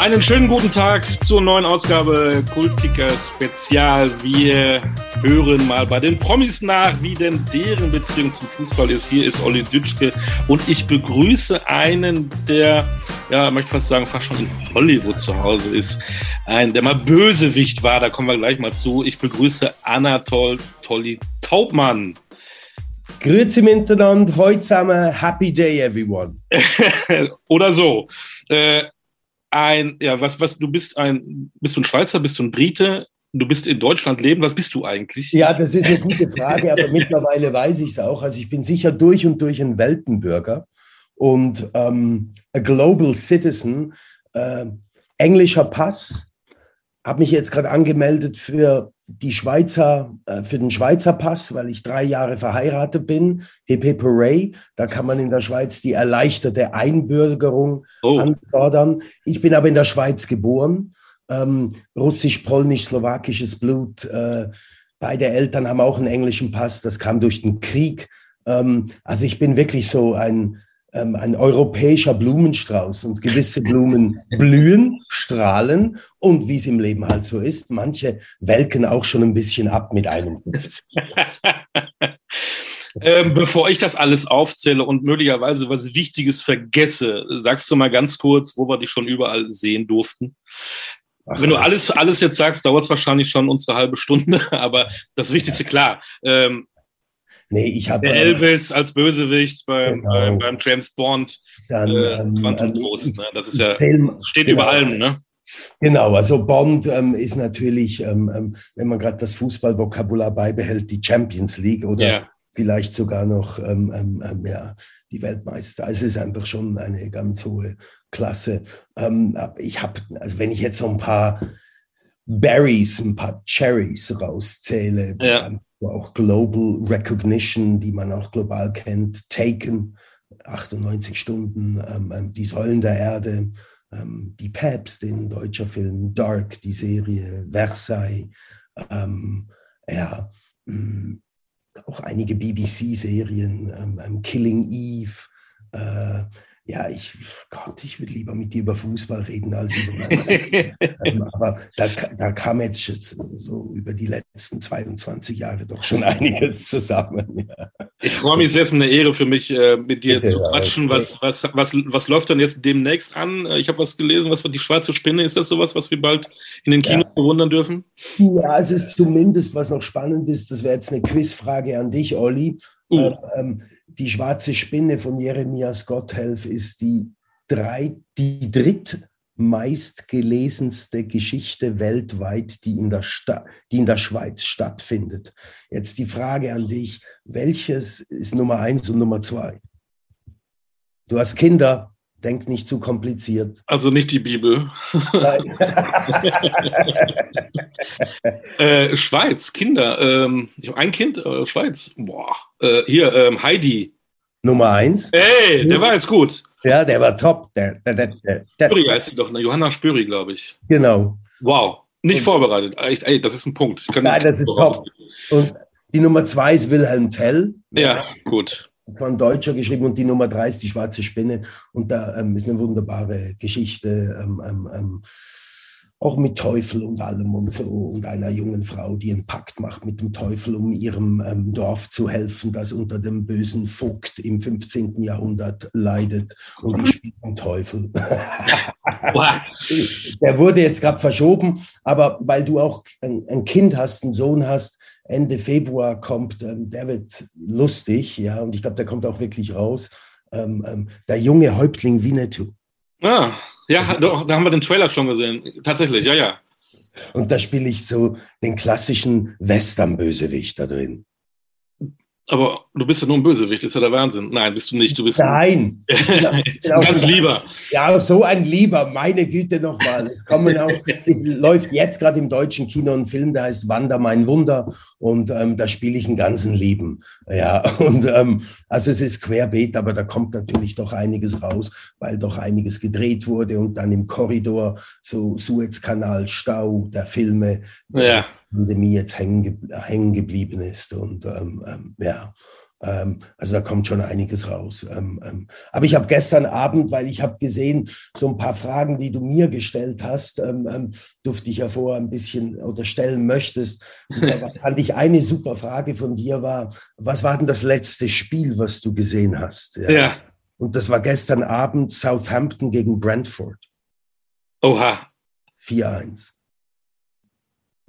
Einen schönen guten Tag zur neuen Ausgabe Kultiker Spezial. Wir hören mal bei den Promis nach, wie denn deren Beziehung zum Fußball ist. Hier ist Olli Dütschke und ich begrüße einen, der, ja, möchte fast sagen, fast schon in Hollywood zu Hause ist. Ein, der mal Bösewicht war, da kommen wir gleich mal zu. Ich begrüße Anatol Tolli Taubmann. Grüezi miteinander, heute zusammen, Happy Day everyone. Oder so. Äh, ein, ja, was, was, du bist ein, bist du ein Schweizer, bist du ein Brite, du bist in Deutschland leben, was bist du eigentlich? Ja, das ist eine gute Frage, aber mittlerweile weiß ich es auch. Also ich bin sicher durch und durch ein Weltenbürger und ähm, a global citizen, äh, englischer Pass, habe mich jetzt gerade angemeldet für die Schweizer, äh, für den Schweizer Pass, weil ich drei Jahre verheiratet bin, Hip Hip Hooray. Da kann man in der Schweiz die erleichterte Einbürgerung oh. anfordern. Ich bin aber in der Schweiz geboren, ähm, russisch, polnisch, slowakisches Blut. Äh, beide Eltern haben auch einen englischen Pass, das kam durch den Krieg. Ähm, also ich bin wirklich so ein ähm, ein europäischer Blumenstrauß und gewisse Blumen blühen, strahlen und wie es im Leben halt so ist, manche welken auch schon ein bisschen ab mit 51. Ähm, bevor ich das alles aufzähle und möglicherweise was Wichtiges vergesse, sagst du mal ganz kurz, wo wir dich schon überall sehen durften? Ach, Wenn du alles, alles jetzt sagst, dauert es wahrscheinlich schon unsere halbe Stunde, aber das Wichtigste klar. Ähm, Nee, ich habe. Der Elvis als Bösewicht beim, genau. beim, beim, James Bond. Dann, äh, ähm, ähm Tod, ne? Das ist ja, zähl, steht genau. über allem, ne? Genau, also Bond ähm, ist natürlich, ähm, ähm wenn man gerade das Fußballvokabular beibehält, die Champions League oder yeah. vielleicht sogar noch ähm, ja, die Weltmeister. Also es ist einfach schon eine ganz hohe Klasse. ich habe, also wenn ich jetzt so ein paar Berries, ein paar Cherries rauszähle, ja auch Global Recognition, die man auch global kennt, Taken, 98 Stunden, ähm, ähm, Die Säulen der Erde, ähm, Die Päpst, den deutscher Film, Dark, die Serie, Versailles, ähm, ja, mm, auch einige BBC-Serien, ähm, ähm, Killing Eve, äh, ja, ich, Gott, ich würde lieber mit dir über Fußball reden als über ähm, Aber da, da kam jetzt so über die letzten 22 Jahre doch schon einiges zusammen. Ja. Ich freue mich sehr, es ist eine Ehre für mich, äh, mit dir Bitte, zu quatschen. Was, was, was, was läuft dann jetzt demnächst an? Ich habe was gelesen, was war die schwarze Spinne? Ist das sowas, was wir bald in den Kinos ja. bewundern dürfen? Ja, es ist zumindest, was noch spannend ist, das wäre jetzt eine Quizfrage an dich, Olli. Uh. Ähm, ähm die schwarze Spinne von Jeremias Gotthelf ist die, drei, die drittmeistgelesenste Geschichte weltweit, die in, der die in der Schweiz stattfindet. Jetzt die Frage an dich, welches ist Nummer eins und Nummer zwei? Du hast Kinder, denk nicht zu kompliziert. Also nicht die Bibel. Nein. äh, Schweiz, Kinder. Ähm, ich habe ein Kind, äh, Schweiz. Boah. Äh, hier, ähm, Heidi. Nummer eins. Ey, der war jetzt gut. Ja, der war top. Der, der, der, der, Spüri heißt sie doch, ne? Johanna Spüri, glaube ich. Genau. Wow. Nicht vorbereitet. Echt, ey, das ist ein Punkt. Nein, das ist top. Und die Nummer zwei ist Wilhelm Tell. Ja, gut. Von Deutscher geschrieben und die Nummer drei ist die Schwarze Spinne. Und da ähm, ist eine wunderbare Geschichte. Ähm, ähm, ähm auch mit Teufel und allem und so und einer jungen Frau, die einen Pakt macht mit dem Teufel, um ihrem ähm, Dorf zu helfen, das unter dem bösen Vogt im 15. Jahrhundert leidet und die spielt den Teufel. Der wurde jetzt gerade verschoben, aber weil du auch ein, ein, Kind hast, einen Sohn hast, Ende Februar kommt, ähm, der wird lustig, ja, und ich glaube, der kommt auch wirklich raus. Ähm, ähm der junge Häuptling Winnetou. Ah. Ja, da, da haben wir den Trailer schon gesehen. Tatsächlich, ja, ja. Und da spiele ich so den klassischen Western-Bösewicht da drin. Aber du bist ja nur ein Bösewicht, ist ja der Wahnsinn. Nein, bist du nicht. Du bist Nein. Ein, ganz lieber. Ja, so ein Lieber, meine Güte nochmal. Es kommen auch, es läuft jetzt gerade im deutschen Kino ein Film, der heißt Wander mein Wunder und ähm, da spiele ich einen ganzen Lieben. Ja, und ähm, also es ist querbeet, aber da kommt natürlich doch einiges raus, weil doch einiges gedreht wurde und dann im Korridor so Suezkanal, Stau der Filme. Ja. Pandemie jetzt hängen, hängen geblieben ist. Und ähm, ähm, ja, Ähm, also da kommt schon einiges raus. Ähm, aber ich habe gestern Abend, weil ich habe gesehen, so ein paar Fragen, die du mir gestellt hast, durfte ich ja vorher ein bisschen oder stellen möchtest. Und da fand ich eine super Frage von dir war, was war denn das letzte Spiel, was du gesehen hast? Ja. ja. Und das war gestern Abend Southampton gegen Brentford. Oha. 4-1.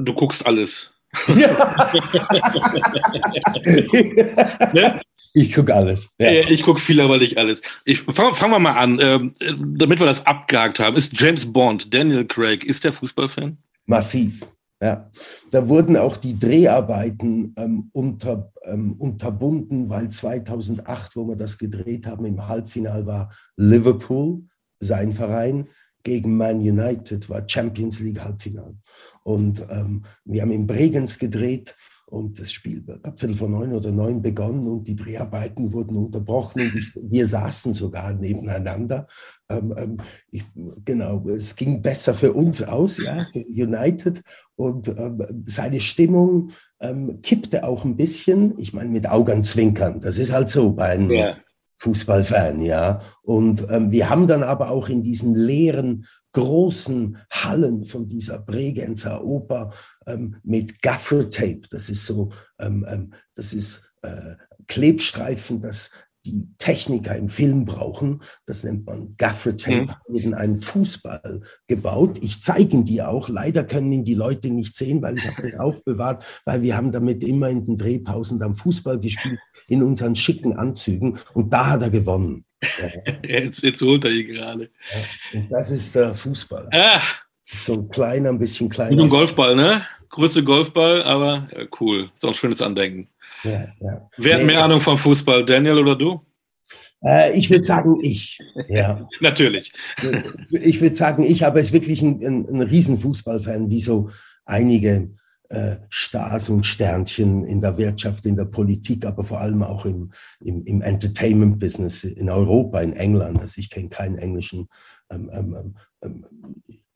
Du guckst alles. Ja. ne? Ich gucke alles. Ja. Ich gucke viel, aber nicht alles. Fangen fang wir mal an, ähm, damit wir das abgehakt haben. Ist James Bond, Daniel Craig, ist der Fußballfan? Massiv. Ja. Da wurden auch die Dreharbeiten ähm, unter, ähm, unterbunden, weil 2008, wo wir das gedreht haben, im Halbfinal war Liverpool, sein Verein, gegen Man United, war Champions League Halbfinale. Und ähm, wir haben in Bregenz gedreht und das Spiel hat Viertel vor neun oder neun begonnen und die Dreharbeiten wurden unterbrochen und ich, wir saßen sogar nebeneinander. Ähm, ähm, ich, genau, es ging besser für uns aus, ja, für United. Und ähm, seine Stimmung ähm, kippte auch ein bisschen. Ich meine, mit Augenzwinkern. Das ist halt so bei einem ja. Fußballfan, ja. Und ähm, wir haben dann aber auch in diesen leeren großen Hallen von dieser Bregenzer Oper ähm, mit Gaffer-Tape. Das ist so, ähm, ähm, das ist äh, Klebstreifen, das die Techniker im Film brauchen. Das nennt man Gaffer Tape, mhm. eben einen Fußball gebaut. Ich zeige ihn dir auch. Leider können ihn die Leute nicht sehen, weil ich habe den aufbewahrt, weil wir haben damit immer in den Drehpausen dann Fußball gespielt in unseren schicken Anzügen und da hat er gewonnen. jetzt, jetzt holt er ihn gerade. Ja, das ist der Fußball. Ah. So ein kleiner, ein bisschen kleiner. So ein Golfball, ne? Größte Golfball, aber ja, cool. So ein schönes Andenken. Ja, ja. Wer hat mehr Ahnung vom Fußball, Daniel oder du? Äh, ich würde sagen, ich. Ja. Natürlich. Ich würde sagen, ich, aber ist wirklich ein, ein, ein Riesenfußballfan, wie so einige äh, Stars und Sternchen in der Wirtschaft, in der Politik, aber vor allem auch im, im, im Entertainment-Business in Europa, in England. Also ich kenne keinen englischen ähm, ähm, ähm, ähm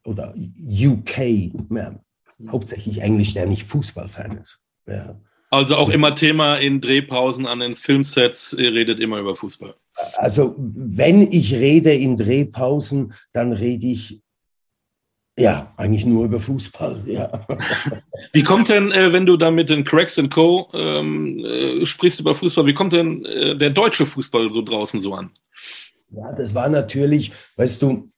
oder UK, mehr, hauptsächlich Englisch, der nicht Fußballfan ist. Ja. Also auch immer Thema in Drehpausen an den Filmsets, ihr redet immer über Fußball. Also wenn ich rede in Drehpausen, dann rede ich ja, eigentlich nur über Fußball, ja. Wie kommt denn, äh, wenn du da mit den Cracks Co. Ähm, äh, sprichst über Fußball, wie kommt denn äh, der deutsche Fußball so draußen so an? Ja, das war natürlich, weißt du,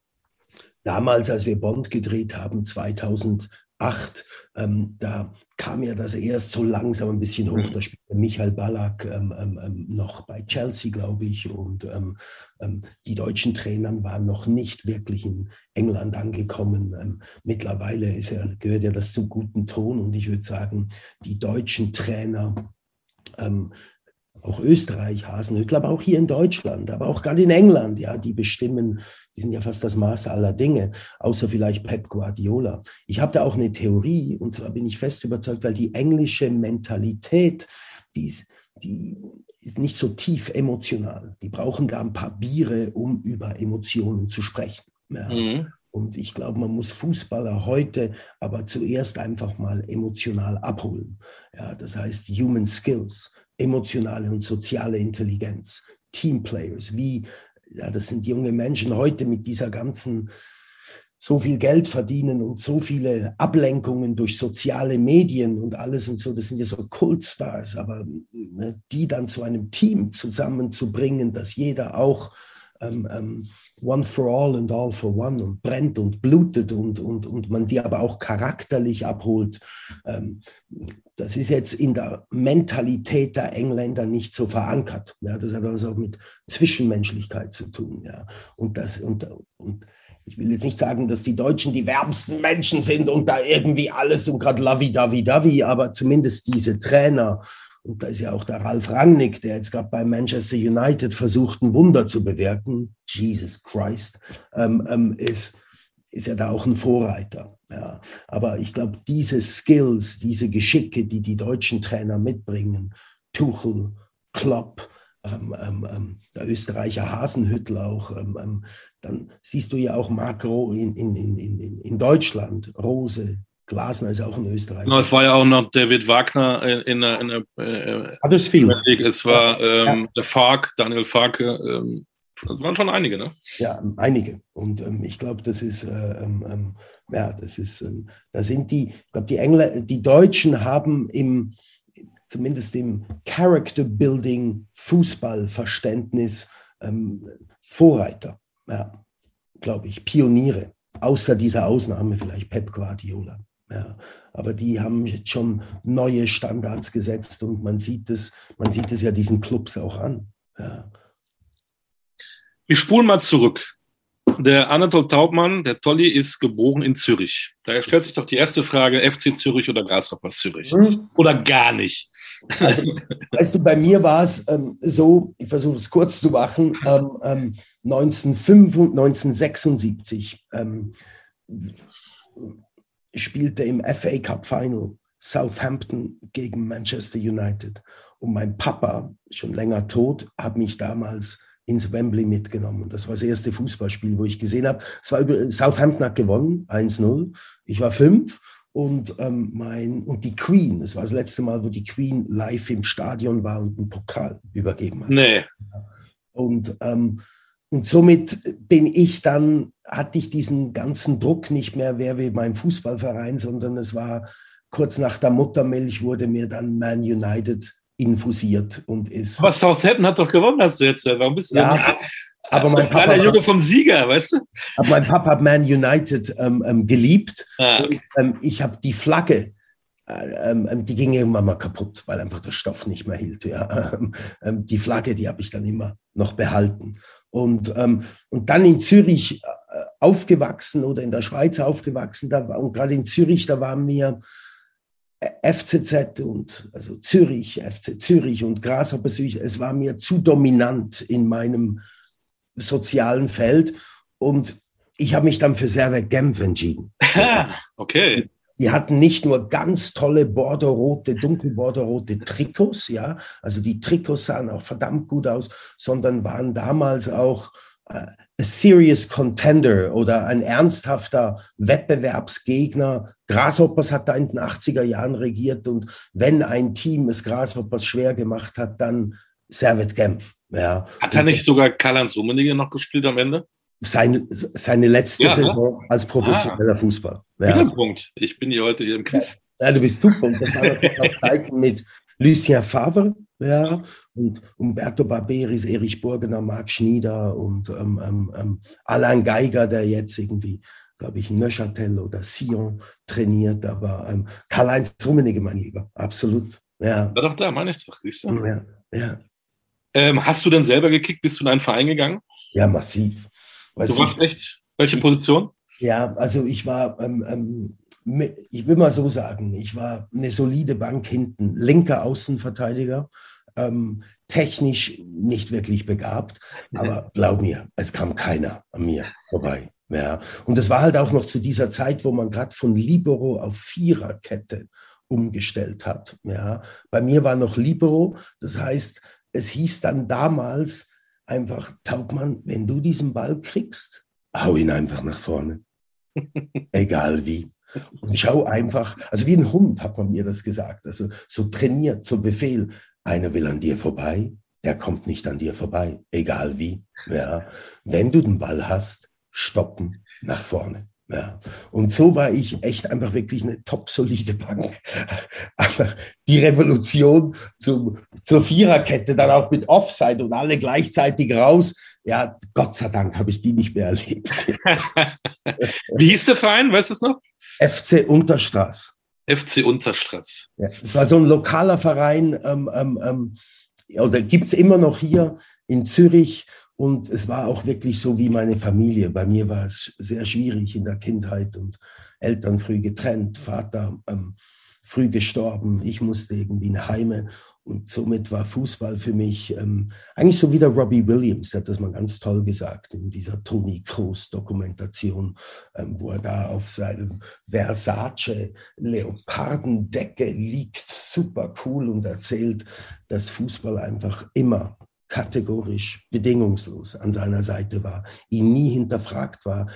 damals, als wir Bond gedreht haben, 2000, acht, ähm, da kam ja das erst so langsam ein bisschen hoch. Mhm. Da spielte Michael Ballack ähm, ähm, ähm, noch bei Chelsea, glaube ich. Und ähm, ähm, die deutschen Trainer waren noch nicht wirklich in England angekommen. mittlerweile ist ja, gehört ja das zum guten Ton. Und ich würde sagen, die deutschen Trainer auch Österreich, Hasenhüttl, aber auch hier in Deutschland, aber auch gerade in England, ja, die bestimmen, die sind ja fast das Maß aller Dinge, außer vielleicht Pep Guardiola. Ich habe da auch eine Theorie, und zwar bin ich fest überzeugt, weil die englische Mentalität, die ist, die ist nicht so tief emotional. Die brauchen da ein paar Biere, um über Emotionen zu sprechen. Ja. Mhm. Und ich glaube, man muss Fußballer heute aber zuerst einfach mal emotional abholen. Ja, das heißt Human Skills emotionale und soziale Intelligenz, Teamplayers, wie, ja, das sind junge Menschen heute mit dieser ganzen, so viel Geld verdienen und so viele Ablenkungen durch soziale Medien und alles und so, das sind ja so Kultstars, aber ne, die dann zu einem Team zusammenzubringen, dass jeder auch ähm, ähm, One for All and All for One und brennt und blutet und, und, und man die aber auch charakterlich abholt. Ähm, das ist jetzt in der Mentalität der Engländer nicht so verankert. Ja, das hat also auch mit Zwischenmenschlichkeit zu tun. Ja. Und, das, und, und ich will jetzt nicht sagen, dass die Deutschen die wärmsten Menschen sind und da irgendwie alles und gerade lavi-davi-davi, aber zumindest diese Trainer und da ist ja auch der Ralf Rangnick, der jetzt gerade bei Manchester United versucht, ein Wunder zu bewirken. Jesus Christ, ähm, ähm, ist, ist ja da auch ein Vorreiter. Ja. Aber ich glaube, diese Skills, diese Geschicke, die die deutschen Trainer mitbringen, Tuchel, Klopp, ähm, ähm, ähm der Österreicher Hasenhüttel auch, ähm, ähm, dann siehst du ja auch Makro in, in, in, in, in Deutschland, Rose, Glasner ist auch ein Österreicher. Genau, es war ja auch noch David Wagner in der, in der äh, Huddersfield. Es war ähm, ja. der Fark, Daniel Farke. Ähm, das waren schon einige, ne? Ja, einige. Und ähm, ich glaube, das ist, äh, ähm, ähm, ja, das ist, ähm, da sind die, ich glaube, die Engler, die Deutschen haben im, zumindest im Character Building Fußballverständnis Vorreiter, ja, glaube ich, Pioniere, außer dieser Ausnahme vielleicht Pep Guardiola. Ja, aber die haben jetzt schon neue Standards gesetzt und man sieht es, man sieht es ja diesen Clubs auch an. Ja. Wir spulen mal zurück. Der Anatol Taubmann, der Tolli, ist geboren in Zürich. Daher stellt sich doch die erste Frage, FC Zürich oder Grasshoppers Zürich? Hm. Oder gar nicht? Also, weißt du, bei mir war es ähm, so, ich versuche es kurz zu machen, ähm, ähm, 1976 ähm, spielte im FA Cup Final Southampton gegen Manchester United. Und mein Papa, schon länger tot, hat mich damals ins Wembley mitgenommen. Das war das erste Fußballspiel, wo ich gesehen habe. Es war über, Southampton hat gewonnen, 1-0. Ich war fünf und ähm, mein und die Queen. Das war das letzte Mal, wo die Queen live im Stadion war und einen Pokal übergeben hat. Nee. Und ähm, und somit bin ich dann, hatte ich diesen ganzen Druck nicht mehr, wer wie mein Fußballverein, sondern es war kurz nach der Muttermilch wurde mir dann Man United infusiert und ist. Aber Southampton hat doch gewonnen, hast du jetzt. Warum bist du ja, denn aber mein Papa, der Junge vom Sieger, weißt du? Aber mein Papa hat Man United ähm, ähm, geliebt. Ah, okay. und, ähm, ich habe die Flagge, äh, ähm, ähm, die ging irgendwann mal kaputt, weil einfach der Stoff nicht mehr hielt. Ja. Ähm, die Flagge, die habe ich dann immer noch behalten. Und, und dann in Zürich äh, aufgewachsen oder in der Schweiz aufgewachsen. Da, und gerade in Zürich, da waren mir FCZ und also Zürich, FC Zürich und Grasshopper Zürich, es war mir zu dominant in meinem sozialen Feld und ich habe mich dann für Servet Genf entschieden. okay. Die hatten nicht nur ganz tolle bordeauxrote, dunkelbordeauxrote Trikots, ja, also die Trikots sahen auch verdammt gut aus, sondern waren damals auch äh, a serious contender oder ein ernsthafter Wettbewerbsgegner. Grasshoppers hat da in den 80er Jahren regiert und wenn ein Team es Grasshoppers schwer gemacht hat, dann Servet Genf. Ja. Hat er nicht sogar Karl-Heinz Rummenigge noch gespielt am Ende? Seine, seine letzte ja, Saison als professioneller ah, Fußball. Ja. Punkt. Ich bin hier heute hier im Quiz. Ja, du bist super. Und das war natürlich auch Zeiten mit Lucien Favre, ja, und Umberto Barberis, Erich Burgener, Marc Schnieder und ähm, ähm, ähm, Alain Geiger, der jetzt irgendwie, glaube ich, Neuchâtel oder Sion trainiert, aber ähm, Karl-Heinz Rummenigge, mein Lieber, absolut. Ja. War doch da, meine ich doch, siehst du? Ja, ja. Ähm, hast du denn selber gekickt? Bist du in einen Verein gegangen? Ja, massiv. Weißt du warst echt? Welche Position? Ja, also ich war, ähm, ähm, ich will mal so sagen, ich war eine solide Bank hinten, linker Außenverteidiger, ähm, technisch nicht wirklich begabt, aber glaub mir, es kam keiner an mir vorbei. Ja. Und es war halt auch noch zu dieser Zeit, wo man gerade von Libero auf Viererkette umgestellt hat. Ja. Bei mir war noch Libero, das heißt, es hieß dann damals einfach, Taubmann, wenn du diesen Ball kriegst, hau ihn einfach nach vorne. Egal wie. Und schau einfach, also wie ein Hund hat man mir das gesagt, also so trainiert, so Befehl, einer will an dir vorbei, der kommt nicht an dir vorbei, egal wie. Ja. Wenn du den Ball hast, stoppen, nach vorne. Ja. Und so war ich echt einfach wirklich eine top solide Bank. Aber die Revolution zum, zur Viererkette, dann auch mit Offside und alle gleichzeitig raus, ja, Gott sei Dank habe ich die nicht mehr erlebt. Wie hieß der Verein, weißt du es noch? FC Unterstraß. FC Unterstraß. Ja, es war so ein lokaler Verein, ähm, ähm, ähm oder gibt es immer noch hier in Zürich und es war auch wirklich so wie meine Familie. Bei mir war es sehr schwierig in der Kindheit und Eltern früh getrennt, Vater ähm, früh gestorben. Ich musste irgendwie in Heime und somit war Fußball für mich ähm, eigentlich so wie der Robbie Williams, der hat das mal ganz toll gesagt in dieser Tony Kroos Dokumentation, ähm, wo er da auf seinem Versace Leopardendecke liegt, super cool und erzählt, dass Fußball einfach immer kategorisch bedingungslos an seiner Seite war, ihn nie hinterfragt war,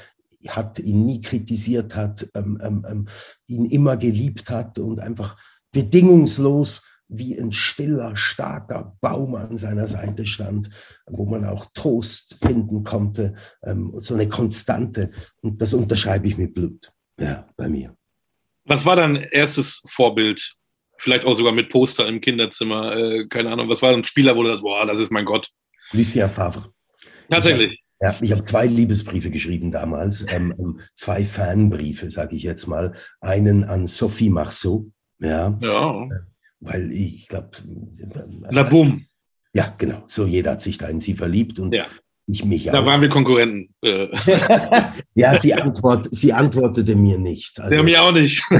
hat, ihn nie kritisiert hat, ähm, ähm, ähm, ihn immer geliebt hat und einfach bedingungslos wie ein stiller, starker Baum an seiner Seite stand, wo man auch Trost finden konnte, ähm, so eine Konstante. Und das unterschreibe ich mit Blut, ja, bei mir. Was war dein erstes Vorbild? Vielleicht auch sogar mit Poster im Kinderzimmer, äh, keine Ahnung. Was war ein Spieler, du das, boah, das ist mein Gott? Lucien Favre. Tatsächlich. Ja, ich habe zwei Liebesbriefe geschrieben damals, ähm, ähm zwei Fanbriefe, sage ich jetzt mal. Einen an Sophie Marceau, ja, ja. Äh, weil ich glaube. La Boom. Ja, genau. So jeder hat sich da in sie verliebt und ja. Ich mich auch. Da waren wir Konkurrenten. Äh. ja, sie, antwort, sie antwortete mir nicht. Also, ja, mir auch nicht.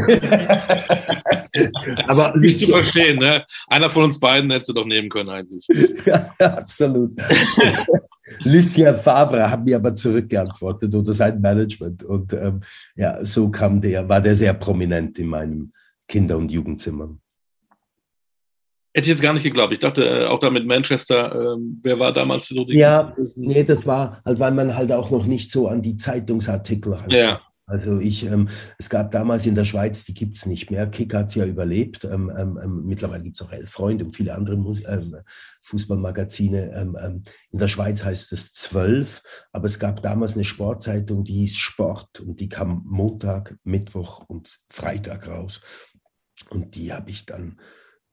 Aber nicht zu verstehen, ne? Einer von uns beiden hättest du doch nehmen können eigentlich. ja, absolut. Lucien Favre hat mir aber zurückgeantwortet oder sein Management. Und ähm, ja, so kam der, war der sehr prominent in meinem Kinder- und Jugendzimmer. Hätte ich jetzt gar nicht geglaubt. Ich dachte äh, auch da mit Manchester, äh, wer war damals so die? Ja, nee, das war halt, weil man halt auch noch nicht so an die Zeitungsartikel halt. Ja. Also ich, ähm, es gab damals in der Schweiz, die gibt es nicht mehr. Kick hat es ja überlebt. Ähm, ähm, ähm mittlerweile gibt es auch Elf Freunde und viele andere ähm, Fußballmagazine. Ähm, in der Schweiz heißt es Zwölf, aber es gab damals eine Sportzeitung, die hieß Sport und die kam Montag, Mittwoch und Freitag raus. Und die habe ich dann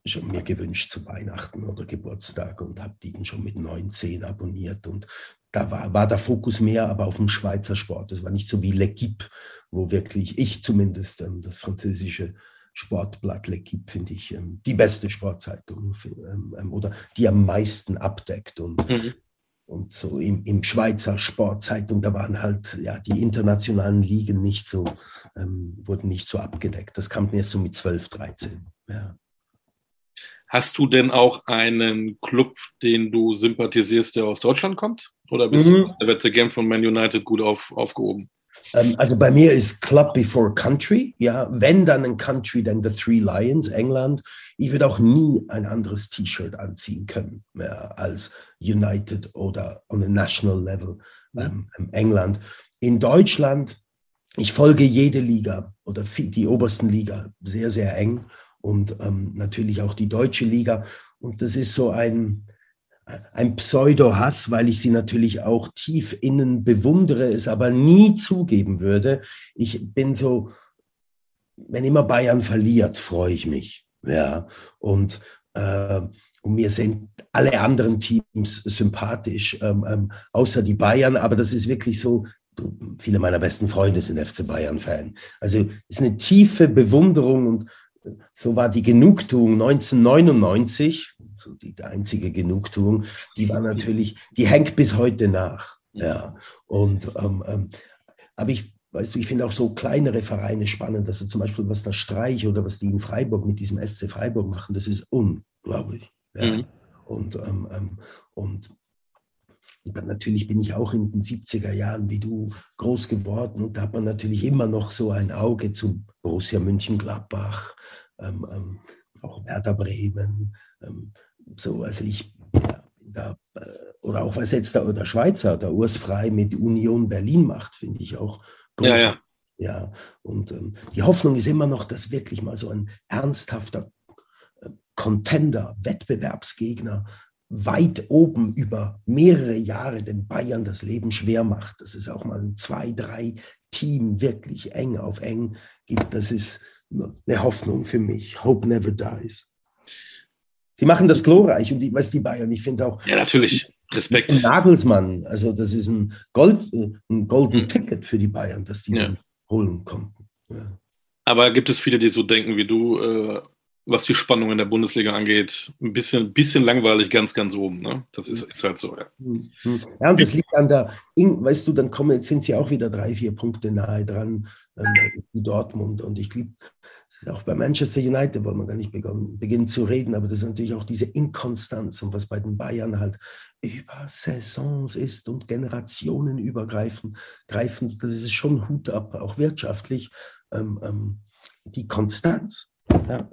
schon mir gewünscht zu Weihnachten oder Geburtstag und habe die schon mit 19 abonniert. Und da war, war der Fokus mehr aber auf dem Schweizer Sport. Das war nicht so wie L'Equipe, wo wirklich ich zumindest ähm, das französische Sportblatt L'Equipe finde ich ähm, die beste Sportzeitung ähm, ähm, oder die am meisten abdeckt. Und, mhm. und so im, im Schweizer Sportzeitung, da waren halt ja die internationalen Ligen nicht so, ähm, wurden nicht so abgedeckt. Das kam erst so mit 12, 13. Ja. Hast du denn auch einen Club, den du sympathisierst, der aus Deutschland kommt? Oder bist mhm. du der Wette Game von Man United gut auf, aufgehoben? Ähm, also bei mir ist Club before Country. Ja, wenn dann ein Country, dann The Three Lions, England. Ich würde auch nie ein anderes T-Shirt anziehen können ja, als United oder on a national level ähm, England. In Deutschland, ich folge jede Liga oder die obersten Liga sehr, sehr eng und ähm, natürlich auch die deutsche Liga. Und das ist so ein, ein Pseudo-Hass, weil ich sie natürlich auch tief innen bewundere, es aber nie zugeben würde. Ich bin so, wenn immer Bayern verliert, freue ich mich. Ja, und, äh, und mir sind alle anderen Teams sympathisch, ähm, ähm, außer die Bayern, aber das ist wirklich so, viele meiner besten Freunde sind FC Bayern-Fan. Also es ist eine tiefe Bewunderung und so war die Genugtuung 1999, so die einzige Genugtuung, die war natürlich, die hängt bis heute nach. Ja. Und ähm, ähm, aber ich, weißt du, ich finde auch so kleinere Vereine spannend, also zum Beispiel, was der Streich oder was die in Freiburg mit diesem SC Freiburg machen, das ist unglaublich. Ja. Mhm. Und, ähm, ähm und dann natürlich bin ich auch in den 70er Jahren wie du groß geworden und da hat man natürlich immer noch so ein Auge zum Borussia München-Gladbach, ähm, ähm, auch Werder Bremen. Ähm, so, also ich ja, da, äh, oder auch was jetzt der, der Schweizer, der Urs Frei mit Union Berlin macht, finde ich auch groß. Ja, ja. ja und ähm, die Hoffnung ist immer noch, dass wirklich mal so ein ernsthafter äh, Contender, Wettbewerbsgegner weit oben über mehrere Jahre den Bayern das Leben schwer macht, dass es auch mal ein zwei, drei Team wirklich eng auf eng gibt. Das ist eine Hoffnung für mich. Hope never dies. Sie machen das glorreich und die, was die Bayern, ich finde auch. Ja, natürlich. Respekt. Nagelsmann, also das ist ein, Gold, ein Golden hm. Ticket für die Bayern, dass die ja. holen konnten. Ja. Aber gibt es viele, die so denken wie du, äh, was die Spannung in der Bundesliga angeht, ein bisschen, bisschen langweilig ganz, ganz oben. Ne? Das ist, ist halt so, ja. Mhm. Ja, und das liegt an der, weißt du, dann kommen, sind sie auch wieder drei, vier Punkte nahe dran, ähm, Dortmund. Und ich glaube, auch bei Manchester United wollen wir gar nicht begonnen, beginnen zu reden, aber das ist natürlich auch diese Inkonstanz und was bei den Bayern halt über Saisons ist und Generationen übergreifend, greifend, das ist schon Hut ab, auch wirtschaftlich. Ähm, ähm, die Konstanz. Ja,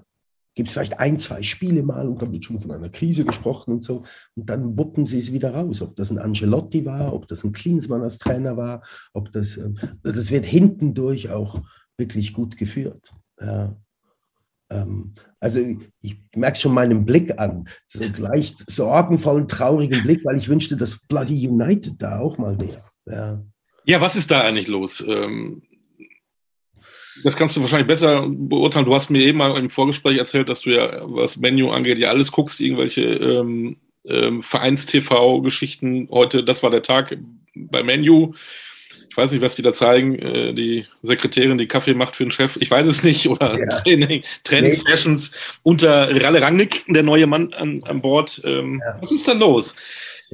gibt es vielleicht ein, zwei Spiele mal und dann wird schon von einer Krise gesprochen und so. Und dann wuppen sie es wieder raus. Ob das ein Angelotti war, ob das ein Klinsmann als Trainer war, ob das, ähm, also das wird hintendurch auch wirklich gut geführt. Ja. Ähm, also ich merke schon meinen Blick an, so leicht sorgenvollen, traurigen Blick, weil ich wünschte, dass Bloody United da auch mal wäre. Ja. ja, was ist da eigentlich los? Ähm, das kannst du wahrscheinlich besser beurteilen. Du hast mir eben mal im Vorgespräch erzählt, dass du ja, was Menu angeht, ja alles guckst, irgendwelche ähm, ähm, Vereins-TV-Geschichten. Heute, das war der Tag bei Menu ich weiß nicht, was die da zeigen, äh, die Sekretärin, die Kaffee macht für den Chef, ich weiß es nicht, oder ja. Training, Trainingssessions nee. unter Ralle Rangnick, der neue Mann an, an Bord. Ähm, ja. Was ist da los?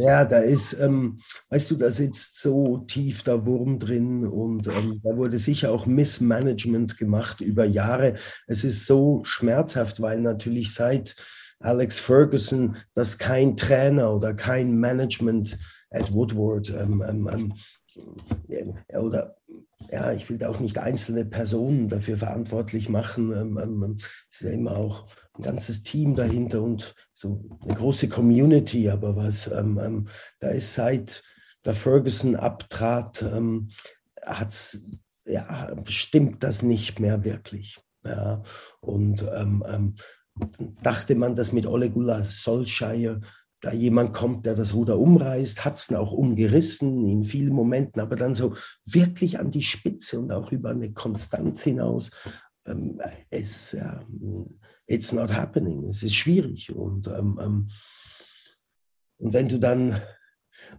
Ja, da ist, ähm, weißt du, da sitzt so tief der Wurm drin und ähm, da wurde sicher auch Missmanagement gemacht über Jahre. Es ist so schmerzhaft, weil natürlich seit Alex Ferguson das kein Trainer oder kein Management Ed Woodward ähm, ähm, ähm oder ja, ich will da auch nicht einzelne Personen dafür verantwortlich machen. Ähm, ähm, es ist ja immer auch ein ganzes Team dahinter und so eine große Community. Aber was ähm, da ist seit der Ferguson abtrat, hat's, ja, stimmt das nicht mehr wirklich. Ja, und ähm, dachte man, dass mit Ole Gunnar Solskjaer da jemand kommt, der das Ruder umreißt, hat es auch umgerissen in vielen Momenten, aber dann so wirklich an die Spitze und auch über eine Konstanz hinaus. Ähm, es, äh, it's not happening. Es ist schwierig. Und, ähm, ähm, und wenn du dann,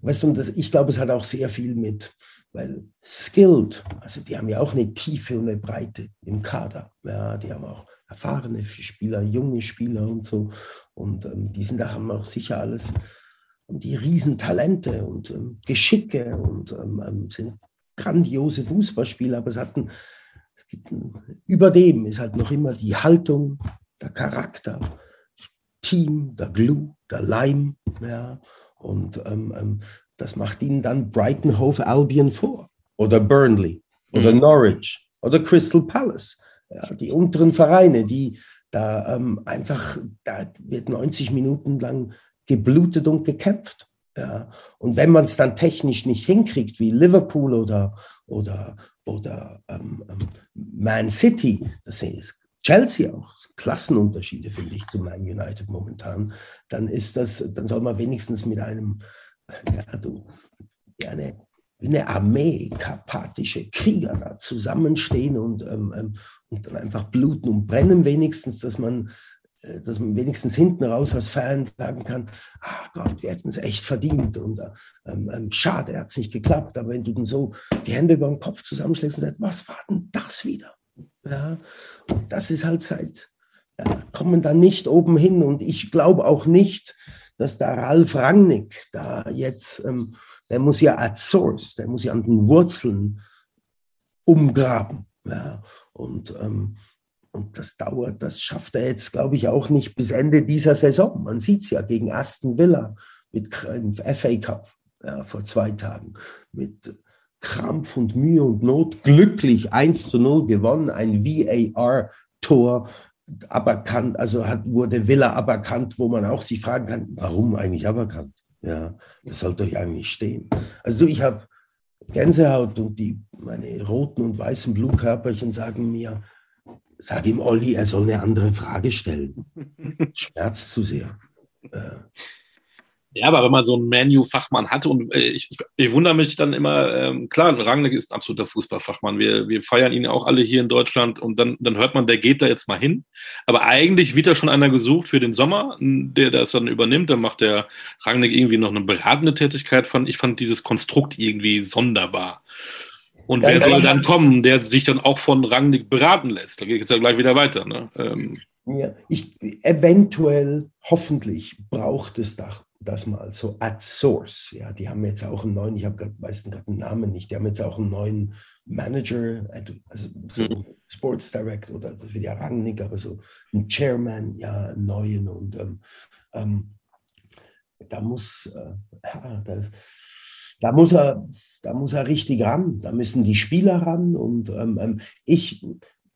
weißt du, das, ich glaube, es hat auch sehr viel mit, weil skilled, also die haben ja auch eine Tiefe und eine Breite im Kader. Ja, die haben auch erfahrene Spieler, junge Spieler und so. Und ähm, die sind da haben auch sicher alles die Riesentalente und ähm, Geschicke und ähm, ähm, sind grandiose Fußballspieler, aber es hatten, es gibt ein, über dem ist halt noch immer die Haltung, der Charakter, Team, der Glue, der Leim, ja, und ähm, ähm, das macht ihnen dann Brighton Hove Albion vor oder Burnley oder mhm. Norwich oder Crystal Palace. Ja, die unteren Vereine, die da ähm, einfach, da wird 90 Minuten lang geblutet und gekämpft. Ja. Und wenn man es dann technisch nicht hinkriegt, wie Liverpool oder, oder, oder ähm, ähm Man City, das ist Chelsea auch, Klassenunterschiede finde ich zu Man United momentan, dann ist das, dann soll man wenigstens mit einem, ja, du, eine eine Armee karpatische Krieger da zusammenstehen und, ähm, ähm, und dann einfach bluten und brennen wenigstens, dass man, äh, dass man wenigstens hinten raus als Fan sagen kann, ah Gott, wir hätten es echt verdient und äh, ähm, ähm, schade, hat es nicht geklappt. Aber wenn du dann so die Hände über den Kopf zusammenschlägst und sagst, was war denn das wieder? Ja, das ist Halbzeit. Ja, kommen dann nicht oben hin und ich glaube auch nicht, dass da Ralf Rangnick da jetzt ähm, der muss ja at source, der muss ja an den Wurzeln umgraben. Ja. Und, ähm, und das dauert, das schafft er jetzt, glaube ich, auch nicht bis Ende dieser Saison. Man sieht es ja gegen Aston Villa mit im FA Cup ja, vor zwei Tagen mit Krampf und Mühe und Not glücklich 1 zu 0 gewonnen, ein VAR-Tor aberkannt, also hat, wurde Villa aberkannt, wo man auch sich fragen kann, warum eigentlich aberkannt? Ja, das sollte euch eigentlich stehen. Also ich habe Gänsehaut und die, meine roten und weißen Blutkörperchen sagen mir, sag ihm Olli, er soll eine andere Frage stellen. Schmerzt zu sehr. Äh, ja, aber wenn man so einen Menu-Fachmann hatte und äh, ich, ich, ich, wundere mich dann immer, ähm, klar, Rangnick ist ein absoluter Fußballfachmann. Wir, wir feiern ihn auch alle hier in Deutschland und dann, dann hört man, der geht da jetzt mal hin. Aber eigentlich wird da schon einer gesucht für den Sommer, der das dann übernimmt. Dann macht der Rangnick irgendwie noch eine beratende Tätigkeit. Fand, ich fand dieses Konstrukt irgendwie sonderbar. Und ja, wer soll dann kommen, der sich dann auch von Rangnick beraten lässt? Da geht es ja gleich wieder weiter. Ne? Ähm, ja, ich, eventuell, hoffentlich braucht es da das mal so at source. Ja, die haben jetzt auch einen neuen, ich habe gerade meisten gerade den Namen nicht, die haben jetzt auch einen neuen Manager, also so mhm. Sports Director oder also für die Rangnick, aber so ein Chairman, ja, einen neuen und ähm, ähm, da muss, äh, ja, das, da muss er, da muss er richtig ran, da müssen die Spieler ran und ähm, ähm ich